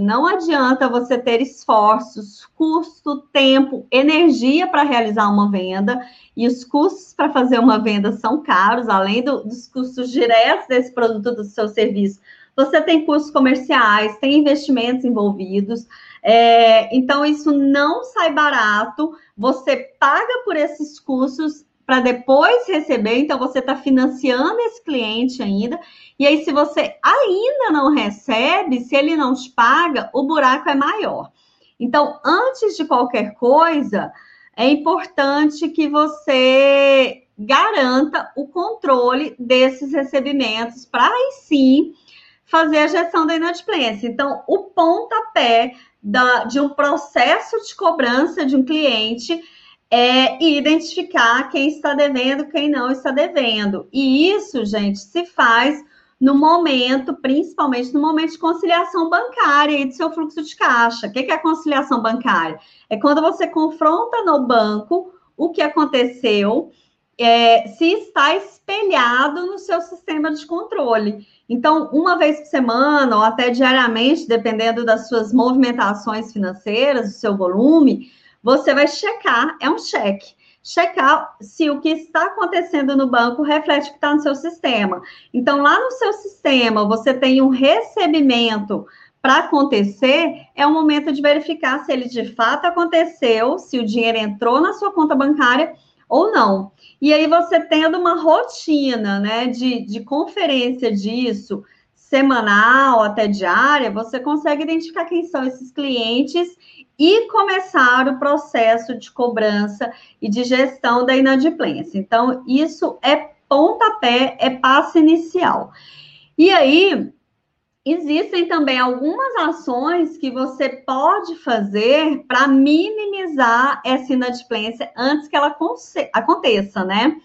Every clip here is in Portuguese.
não adianta você ter esforços, custo, tempo, energia para realizar uma venda, e os custos para fazer uma venda são caros, além do, dos custos diretos desse produto, do seu serviço. Você tem custos comerciais, tem investimentos envolvidos, é, então isso não sai barato. Você paga por esses custos para depois receber, então você está financiando esse cliente ainda. E aí, se você ainda não recebe, se ele não te paga, o buraco é maior. Então, antes de qualquer coisa, é importante que você garanta o controle desses recebimentos para aí sim fazer a gestão da inadimplência. Então, o pontapé da, de um processo de cobrança de um cliente é, e identificar quem está devendo, quem não está devendo. E isso, gente, se faz no momento, principalmente no momento de conciliação bancária e do seu fluxo de caixa. O que é a conciliação bancária? É quando você confronta no banco o que aconteceu, é, se está espelhado no seu sistema de controle. Então, uma vez por semana ou até diariamente, dependendo das suas movimentações financeiras, do seu volume, você vai checar, é um cheque, checar se o que está acontecendo no banco reflete o que está no seu sistema. Então, lá no seu sistema, você tem um recebimento para acontecer, é o momento de verificar se ele de fato aconteceu, se o dinheiro entrou na sua conta bancária ou não. E aí, você tendo uma rotina né, de, de conferência disso, semanal até diária, você consegue identificar quem são esses clientes e começar o processo de cobrança e de gestão da inadimplência. Então, isso é pontapé, é passo inicial. E aí, existem também algumas ações que você pode fazer para minimizar essa inadimplência antes que ela aconteça, né?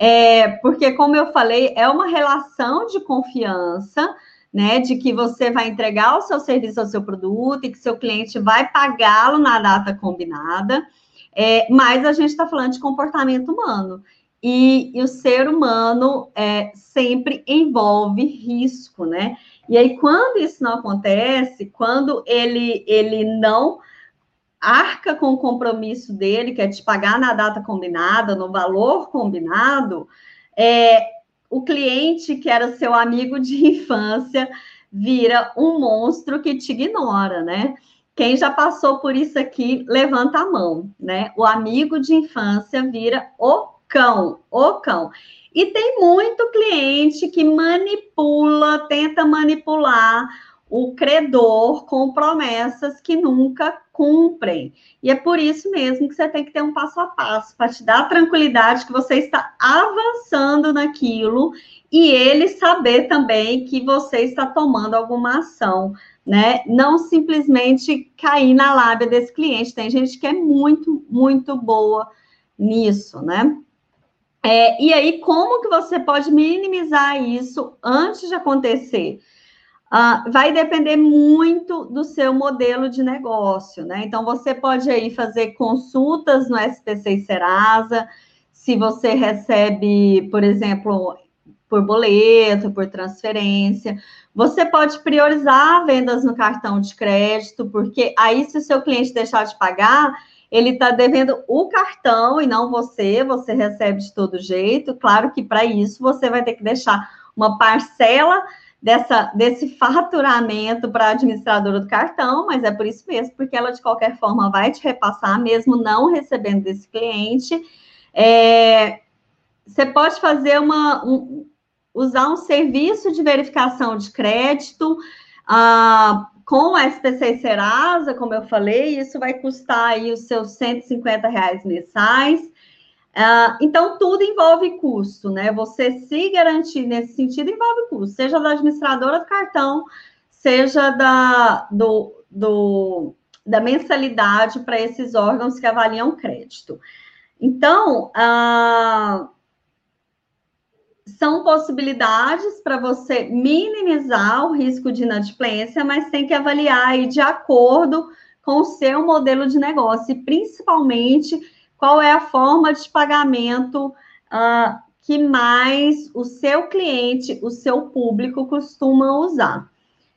É, porque, como eu falei, é uma relação de confiança né, de que você vai entregar o seu serviço, o seu produto e que seu cliente vai pagá-lo na data combinada, é, mas a gente está falando de comportamento humano. E, e o ser humano é, sempre envolve risco, né? E aí, quando isso não acontece, quando ele, ele não arca com o compromisso dele, que é te pagar na data combinada, no valor combinado, é, o cliente que era seu amigo de infância vira um monstro que te ignora, né? Quem já passou por isso aqui, levanta a mão, né? O amigo de infância vira o cão, o cão. E tem muito cliente que manipula, tenta manipular o credor com promessas que nunca cumprem. E é por isso mesmo que você tem que ter um passo a passo para te dar tranquilidade que você está avançando naquilo e ele saber também que você está tomando alguma ação, né? Não simplesmente cair na lábia desse cliente. Tem gente que é muito, muito boa nisso, né? É, e aí, como que você pode minimizar isso antes de acontecer? Uh, vai depender muito do seu modelo de negócio, né? Então, você pode aí fazer consultas no SPC Serasa, se você recebe, por exemplo, por boleto, por transferência. Você pode priorizar vendas no cartão de crédito, porque aí, se o seu cliente deixar de pagar, ele está devendo o cartão e não você, você recebe de todo jeito. Claro que para isso você vai ter que deixar uma parcela dessa, desse faturamento para a administradora do cartão, mas é por isso mesmo, porque ela de qualquer forma vai te repassar, mesmo não recebendo desse cliente. É, você pode fazer uma. Um, usar um serviço de verificação de crédito ah, com o SPC Serasa, como eu falei, isso vai custar aí os seus 150 reais mensais. Uh, então, tudo envolve custo, né? Você se garantir nesse sentido envolve custo, seja da administradora do cartão, seja da, do, do da mensalidade para esses órgãos que avaliam crédito. Então, uh, são possibilidades para você minimizar o risco de inadimplência, mas tem que avaliar aí de acordo com o seu modelo de negócio, e principalmente qual é a forma de pagamento uh, que mais o seu cliente, o seu público costuma usar.